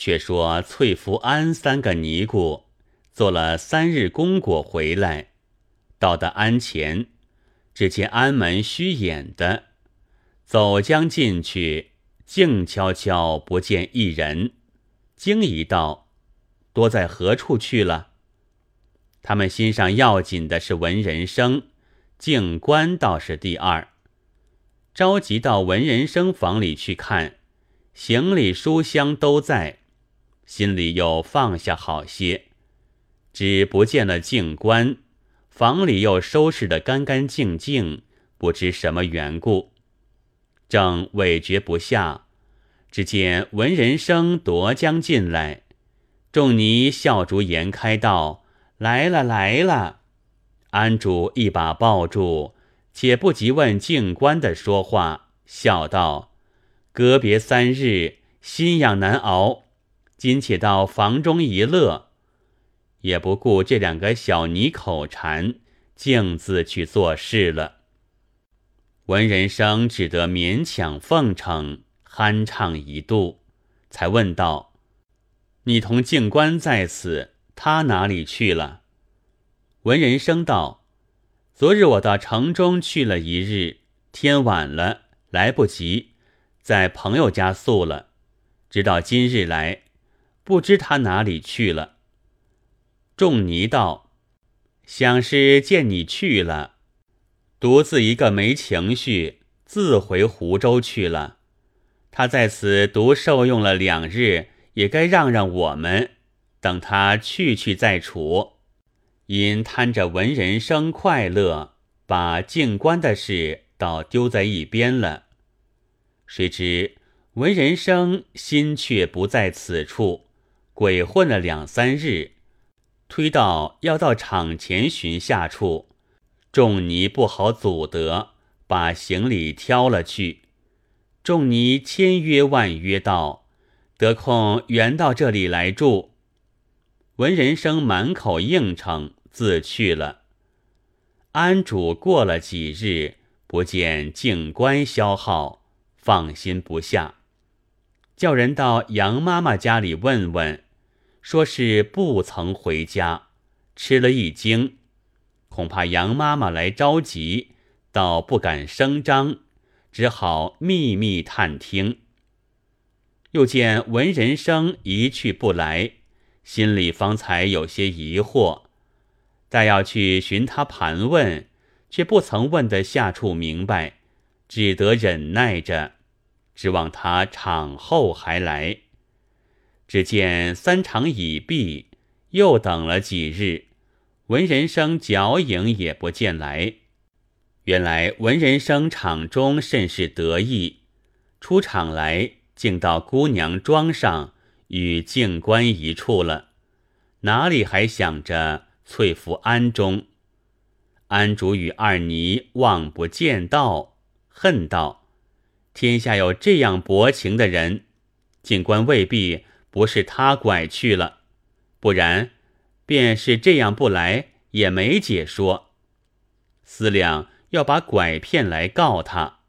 却说翠福安三个尼姑做了三日功果回来，到的庵前，只见庵门虚掩的，走将进去，静悄悄不见一人，惊疑道：“多在何处去了？”他们心上要紧的是文人生，静观倒是第二，着急到文人生房里去看，行李书箱都在。心里又放下好些，只不见了静观，房里又收拾得干干净净，不知什么缘故，正委决不下，只见文人生夺将进来，众尼笑逐颜开道：“来了来了！”安主一把抱住，且不及问静观的说话，笑道：“隔别三日，心痒难熬。”今且到房中一乐，也不顾这两个小泥口馋，径自去做事了。文人生只得勉强奉承，酣畅一度，才问道：“你同静观在此，他哪里去了？”文人生道：“昨日我到城中去了一日，天晚了，来不及，在朋友家宿了，直到今日来。”不知他哪里去了。仲尼道：“想是见你去了，独自一个没情绪，自回湖州去了。他在此独受用了两日，也该让让我们，等他去去再处。因贪着文人生快乐，把静观的事倒丢在一边了。谁知文人生心却不在此处。”鬼混了两三日，推到要到场前寻下处，仲尼不好阻得，把行李挑了去。仲尼千约万约道：“得空原到这里来住。”文人生满口应承，自去了。安主过了几日，不见静观消耗，放心不下，叫人到杨妈妈家里问问。说是不曾回家，吃了一惊，恐怕杨妈妈来着急，倒不敢声张，只好秘密探听。又见文人生一去不来，心里方才有些疑惑，待要去寻他盘问，却不曾问得下处明白，只得忍耐着，指望他场后还来。只见三场已毕，又等了几日，文人生脚影也不见来。原来文人生场中甚是得意，出场来竟到姑娘庄上与静观一处了，哪里还想着翠福庵中？安主与二尼望不见道，恨道：天下有这样薄情的人，静观未必。不是他拐去了，不然，便是这样不来也没解说。思量要把拐骗来告他，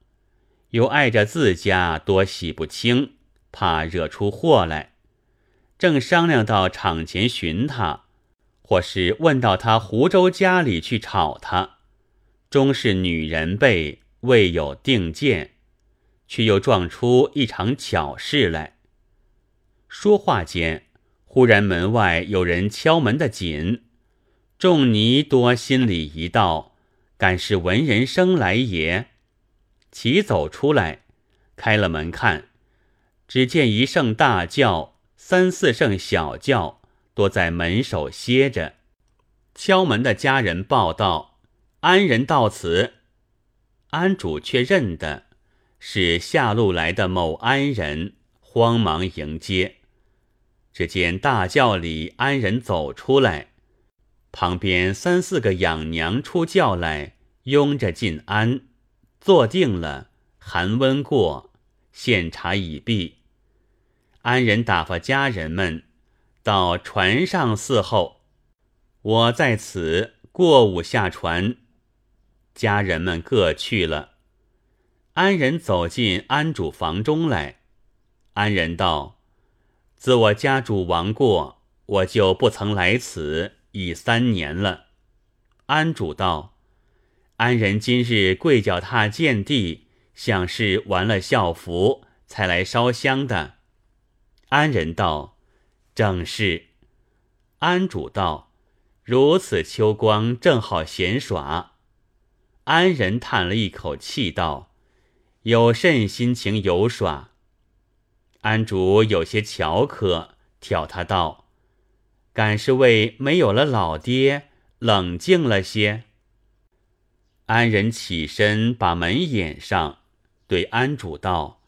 又碍着自家多洗不清，怕惹出祸来。正商量到场前寻他，或是问到他湖州家里去吵他，终是女人辈未有定见，却又撞出一场巧事来。说话间，忽然门外有人敲门的紧，众尼多心里一道，敢是文人生来也？齐走出来，开了门看，只见一声大叫，三四声小叫，多在门首歇着。敲门的家人报道：“安人到此。”安主却认得是下路来的某安人，慌忙迎接。只见大轿里安人走出来，旁边三四个养娘出轿来，拥着进安，坐定了。寒温过，献茶已毕。安人打发家人们到船上伺候，我在此过午下船。家人们各去了。安人走进安主房中来，安人道。自我家主亡过，我就不曾来此，已三年了。”安主道：“安人今日跪脚踏见地，像是完了孝服，才来烧香的。”安人道：“正是。”安主道：“如此秋光，正好闲耍。”安人叹了一口气道：“有甚心情游耍？”安主有些巧可，挑他道：“敢是为没有了老爹，冷静了些？”安人起身把门掩上，对安主道。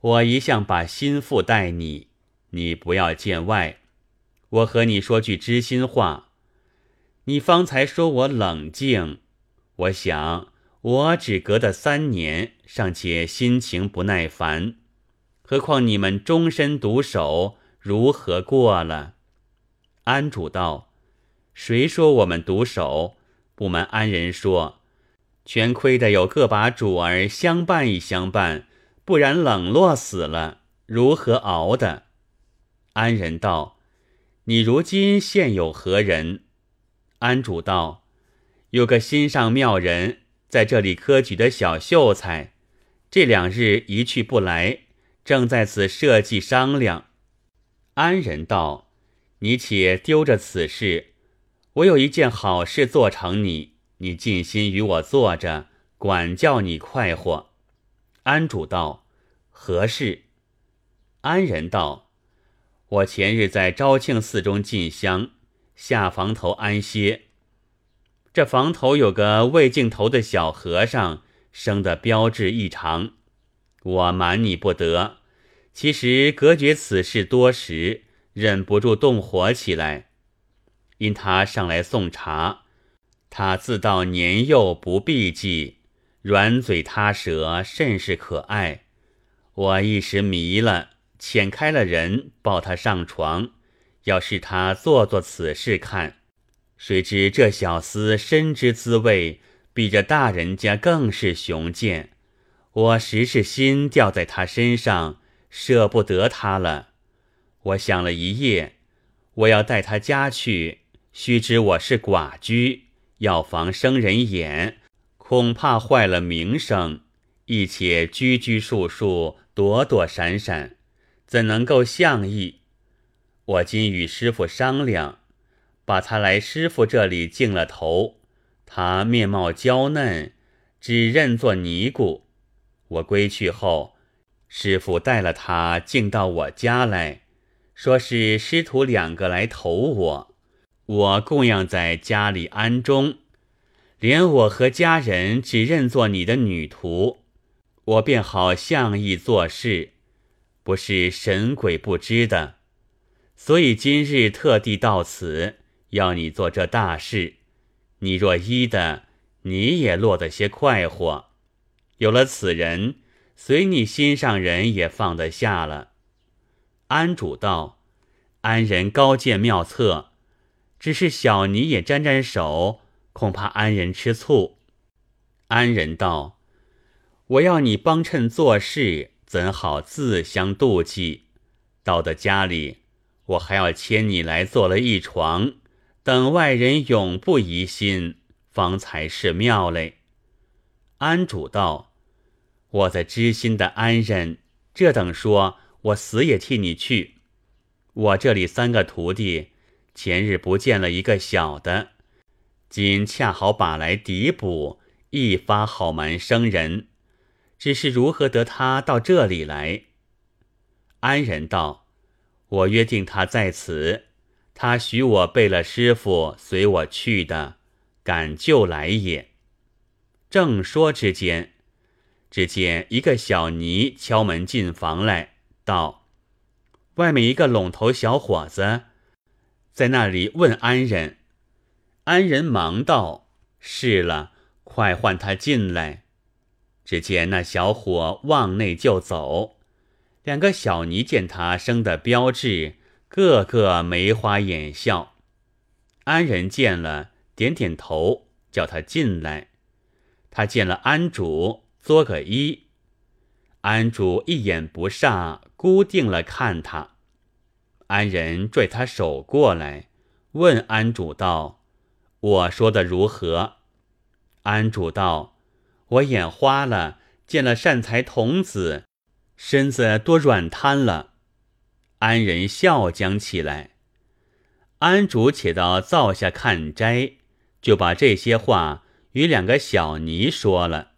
我一向把心腹待你，你不要见外。我和你说句知心话，你方才说我冷静，我想我只隔得三年，尚且心情不耐烦，何况你们终身独守，如何过了？安主道：“谁说我们独守？不瞒安人说，全亏得有个把主儿相伴一相伴。”不然冷落死了，如何熬的？安人道：“你如今现有何人？”安主道：“有个心上妙人，在这里科举的小秀才，这两日一去不来，正在此设计商量。”安人道：“你且丢着此事，我有一件好事做成你，你尽心与我坐着，管教你快活。”安主道：“何事？”安人道：“我前日在昭庆寺中进香，下房头安歇。这房头有个未镜头的小和尚，生得标致异常。我瞒你不得，其实隔绝此事多时，忍不住动火起来。因他上来送茶，他自道年幼不避忌。”软嘴他舌，甚是可爱。我一时迷了，遣开了人抱他上床，要试他做做此事看。谁知这小厮深知滋味，比这大人家更是雄健。我时是心掉在他身上，舍不得他了。我想了一夜，我要带他家去。须知我是寡居，要防生人眼。恐怕坏了名声，一且拘拘束束、躲躲闪闪，怎能够相意？我今与师傅商量，把他来师傅这里敬了头。他面貌娇嫩，只认作尼姑。我归去后，师傅带了他进到我家来，说是师徒两个来投我，我供养在家里安中。连我和家人只认作你的女徒，我便好相意做事，不是神鬼不知的。所以今日特地到此，要你做这大事。你若依的，你也落得些快活。有了此人，随你心上人也放得下了。安主道：“安人高见妙策，只是小尼也沾沾手。”恐怕安人吃醋。安人道：“我要你帮衬做事，怎好自相妒忌？到的家里，我还要牵你来做了一床，等外人永不疑心，方才是妙嘞。”安主道：“我在知心的安人，这等说，我死也替你去。我这里三个徒弟，前日不见了一个小的。”今恰好把来抵补，一发好蛮生人，只是如何得他到这里来？安人道：“我约定他在此，他许我备了师傅随我去的，敢就来也。”正说之间，只见一个小尼敲门进房来，道：“外面一个陇头小伙子，在那里问安人。”安人忙道：“是了，快唤他进来。”只见那小伙往内就走，两个小尼见他生得标致，个个眉花眼笑。安人见了，点点头，叫他进来。他见了安主，作个揖。安主一眼不煞，孤定了看他。安人拽他手过来，问安主道：“我说的如何？”安主道：“我眼花了，见了善财童子，身子多软瘫了。”安人笑将起来。安主且到灶下看斋，就把这些话与两个小尼说了。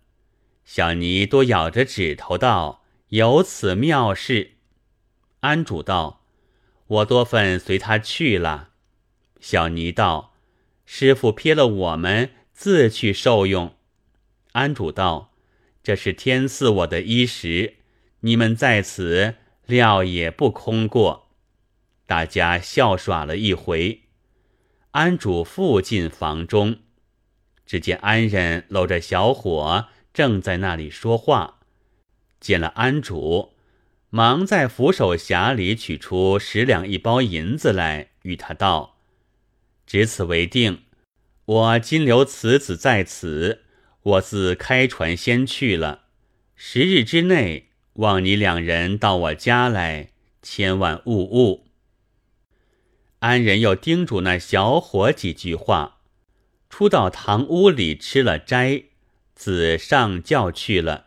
小尼多咬着指头道：“有此妙事。”安主道：“我多份随他去了。”小尼道：“师傅撇了我们，自去受用。”安主道：“这是天赐我的衣食，你们在此料也不空过。”大家笑耍了一回。安主复进房中，只见安人搂着小伙，正在那里说话。见了安主。忙在扶手匣里取出十两一包银子来，与他道：“只此为定。我今留此子在此，我自开船先去了。十日之内，望你两人到我家来，千万勿误。”安仁又叮嘱那小伙几句话，出到堂屋里吃了斋，子上轿去了。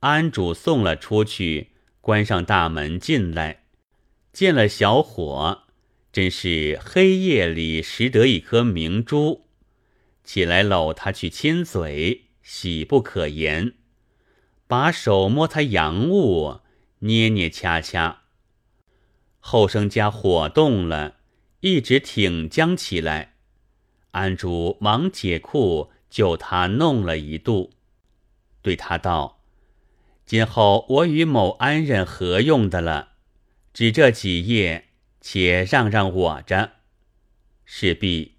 安主送了出去。关上大门进来，见了小伙，真是黑夜里拾得一颗明珠，起来搂他去亲嘴，喜不可言。把手摸他阳物，捏捏掐掐。后生家火动了，一直挺僵起来。安主忙解裤，就他弄了一度，对他道。今后我与某安人何用的了？只这几夜，且让让我着。事毕，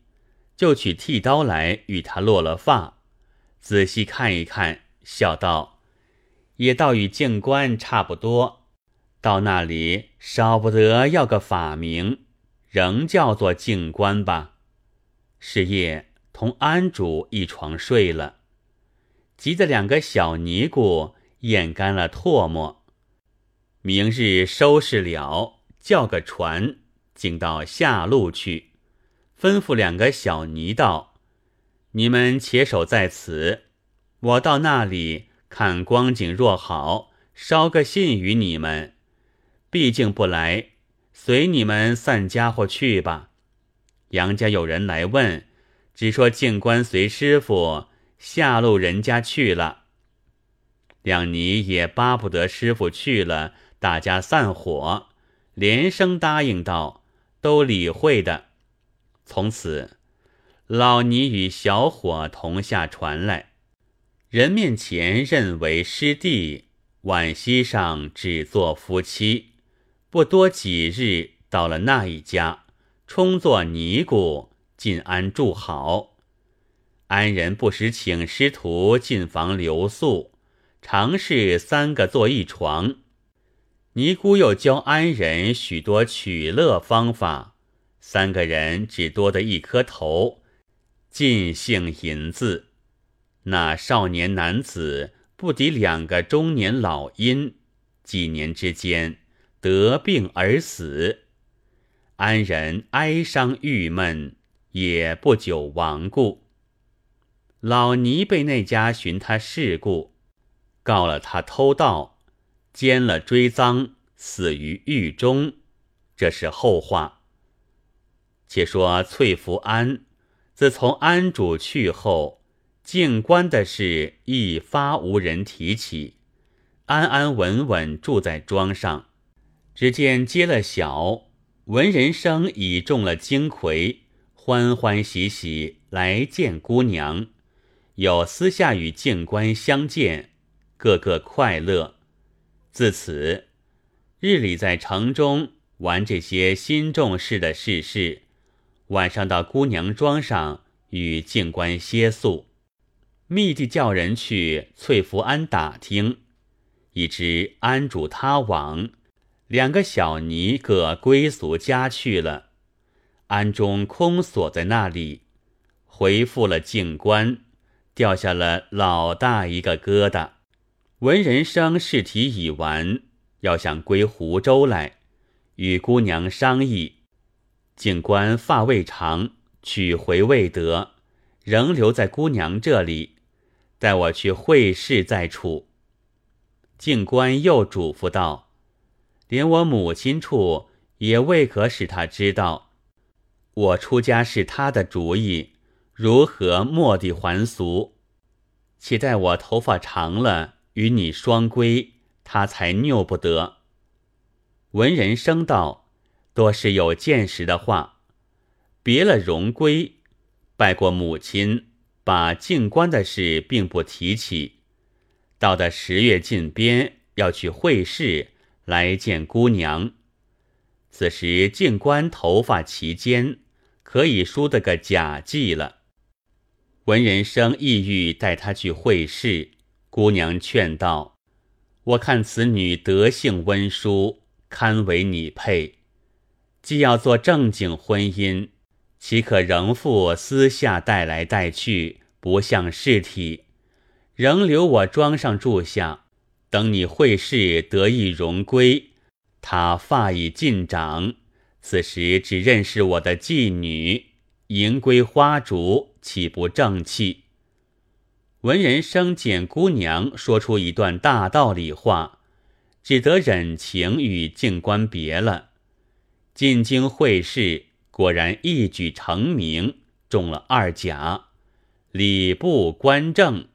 就取剃刀来与他落了发，仔细看一看，笑道：“也倒与静观差不多。到那里少不得要个法名，仍叫做静观吧。”是夜同安主一床睡了，急得两个小尼姑。咽干了唾沫，明日收拾了，叫个船，竟到下路去，吩咐两个小尼道：“你们且守在此，我到那里看光景若好，捎个信与你们。毕竟不来，随你们散家伙去吧。杨家有人来问，只说静官随师傅下路人家去了。”两尼也巴不得师傅去了，大家散伙，连声答应道：“都理会的。”从此，老尼与小伙同下船来，人面前认为师弟，晚溪上只做夫妻。不多几日，到了那一家，充作尼姑，进安住好。安人不时请师徒进房留宿。常是三个坐一床，尼姑又教安人许多取乐方法，三个人只多得一颗头，尽兴银子。那少年男子不敌两个中年老阴，几年之间得病而死。安人哀伤郁闷，也不久亡故。老尼被那家寻他事故。告了他偷盗，奸了追赃，死于狱中，这是后话。且说翠福安，自从安主去后，静观的事一发无人提起，安安稳稳住在庄上。只见接了小文人生已中了金魁，欢欢喜喜来见姑娘，有私下与静观相见。个个快乐，自此日里在城中玩这些新重视的事事，晚上到姑娘庄上与静观歇宿，密地叫人去翠福庵打听，已知安主他往，两个小尼各归俗家去了，安中空锁在那里，回复了静观，掉下了老大一个疙瘩。文人生试题已完，要想归湖州来，与姑娘商议。静观发未长，取回未得，仍留在姑娘这里，待我去会试再处。静观又嘱咐道：“连我母亲处也未可使他知道，我出家是他的主意，如何蓦地还俗？且待我头发长了，与你双归，他才拗不得。”文人生道。多是有见识的话，别了荣归，拜过母亲，把进官的事并不提起。到的十月近边，要去会试，来见姑娘。此时静观头发齐肩，可以梳得个假髻了。文人生意欲带他去会试，姑娘劝道：“我看此女德性温淑，堪为你配。”既要做正经婚姻，岂可仍复私下带来带去，不像事体？仍留我庄上住下，等你会试得意荣归。他发已尽长，此时只认识我的妓女，迎归花烛，岂不正气？文人生见姑娘说出一段大道理话，只得忍情与静观别了。进京会试，果然一举成名，中了二甲，礼部官正。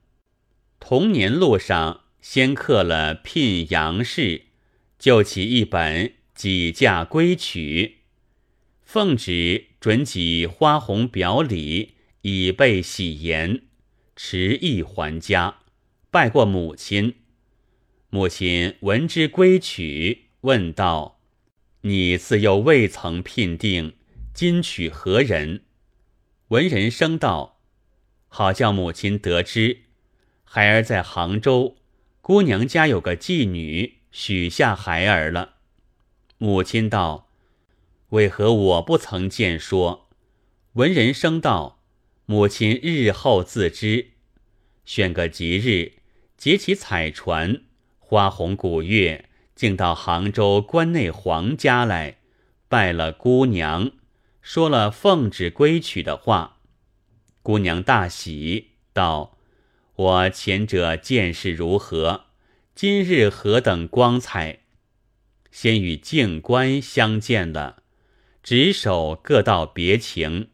同年路上，先刻了聘杨氏，就起一本《几嫁归曲》，奉旨准给花红表里，以备喜言，迟意还家，拜过母亲。母亲闻之归曲，问道。你自幼未曾聘定，今娶何人？闻人生道：“好叫母亲得知，孩儿在杭州，姑娘家有个妓女，许下孩儿了。”母亲道：“为何我不曾见说？”闻人生道：“母亲日后自知。”选个吉日，结起彩船，花红古月。竟到杭州关内皇家来，拜了姑娘，说了奉旨归娶的话。姑娘大喜，道：“我前者见识如何？今日何等光彩！”先与静观相见了，执手各道别情。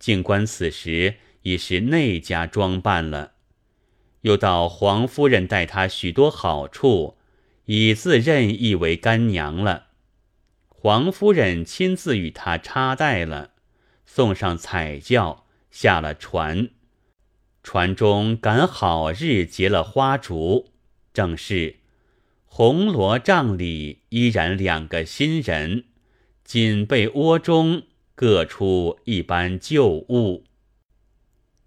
静观此时已是内家装扮了，又到黄夫人待他许多好处。已自任意为干娘了，黄夫人亲自与他插带了，送上彩轿，下了船。船中赶好日结了花烛，正是红罗帐里依然两个新人，锦被窝中各出一般旧物。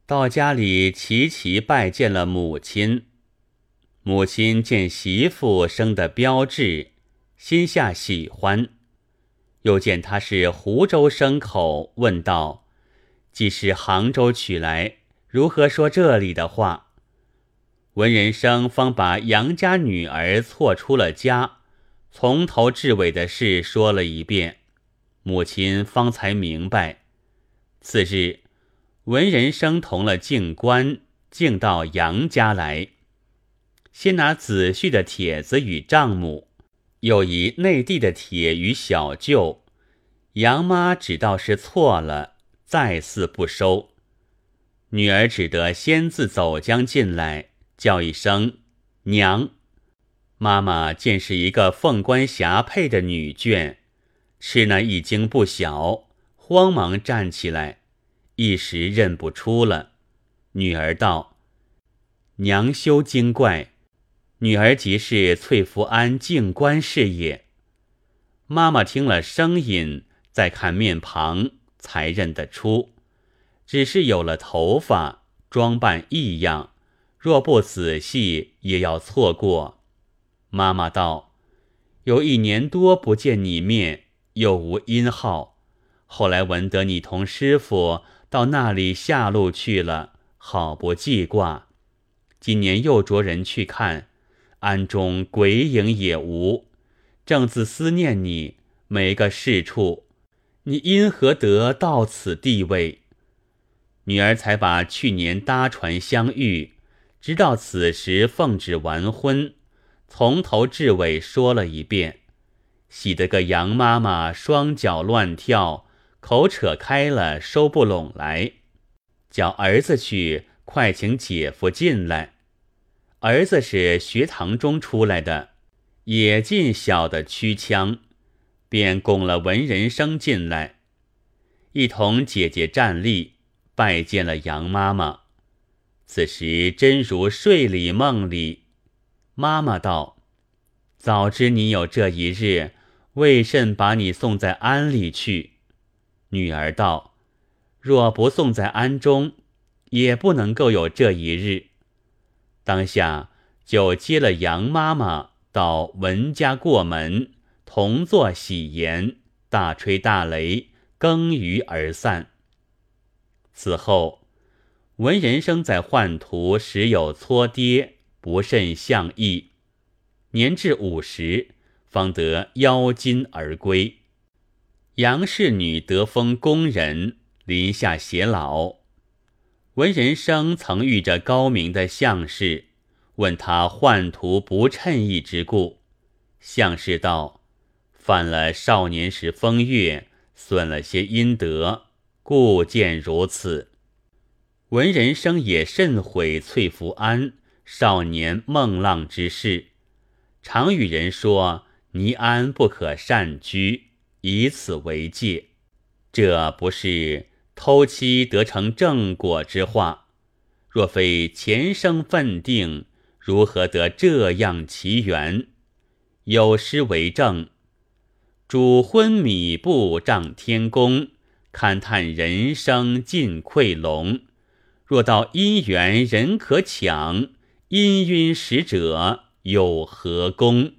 到家里齐齐拜见了母亲。母亲见媳妇生的标致，心下喜欢，又见他是湖州牲口，问道：“既是杭州娶来，如何说这里的话？”文人生方把杨家女儿错出了家，从头至尾的事说了一遍，母亲方才明白。次日，文人生同了静官，竟到杨家来。先拿子婿的帖子与丈母，又以内地的帖与小舅。杨妈只道是错了，再四不收。女儿只得先自走将进来，叫一声娘。妈妈见是一个凤冠霞帔的女眷，吃那一惊不小，慌忙站起来，一时认不出了。女儿道：“娘休惊怪。”女儿即是翠福安静观是也。妈妈听了声音，再看面庞，才认得出，只是有了头发，装扮异样，若不仔细，也要错过。妈妈道：“有一年多不见你面，又无音号。后来闻得你同师傅到那里下路去了，好不记挂。今年又着人去看。”庵中鬼影也无，正自思念你，没个事处，你因何得到此地位？女儿才把去年搭船相遇，直到此时奉旨完婚，从头至尾说了一遍，喜得个杨妈妈双脚乱跳，口扯开了收不拢来，叫儿子去快请姐夫进来。儿子是学堂中出来的，也进小的曲腔，便拱了文人生进来，一同姐姐站立。拜见了杨妈妈，此时真如睡里梦里。妈妈道：“早知你有这一日，为甚把你送在庵里去？”女儿道：“若不送在庵中，也不能够有这一日。”当下就接了杨妈妈到文家过门，同坐喜筵，大吹大擂，更余而散。此后，文人生在宦途时有搓跌，不甚相意。年至五十，方得腰金而归。杨氏女得封宫人，临下偕老。文人生曾遇着高明的相士，问他宦途不称意之故。相士道：“犯了少年时风月，损了些阴德。”故见如此，闻人生也甚悔翠福庵少年梦浪之事，常与人说尼安不可善居，以此为戒。这不是偷妻得成正果之话。若非前生分定，如何得这样奇缘？有诗为证：主昏米布丈天宫。勘探人生尽溃龙，若到姻缘人可抢，氤氲使者有何功？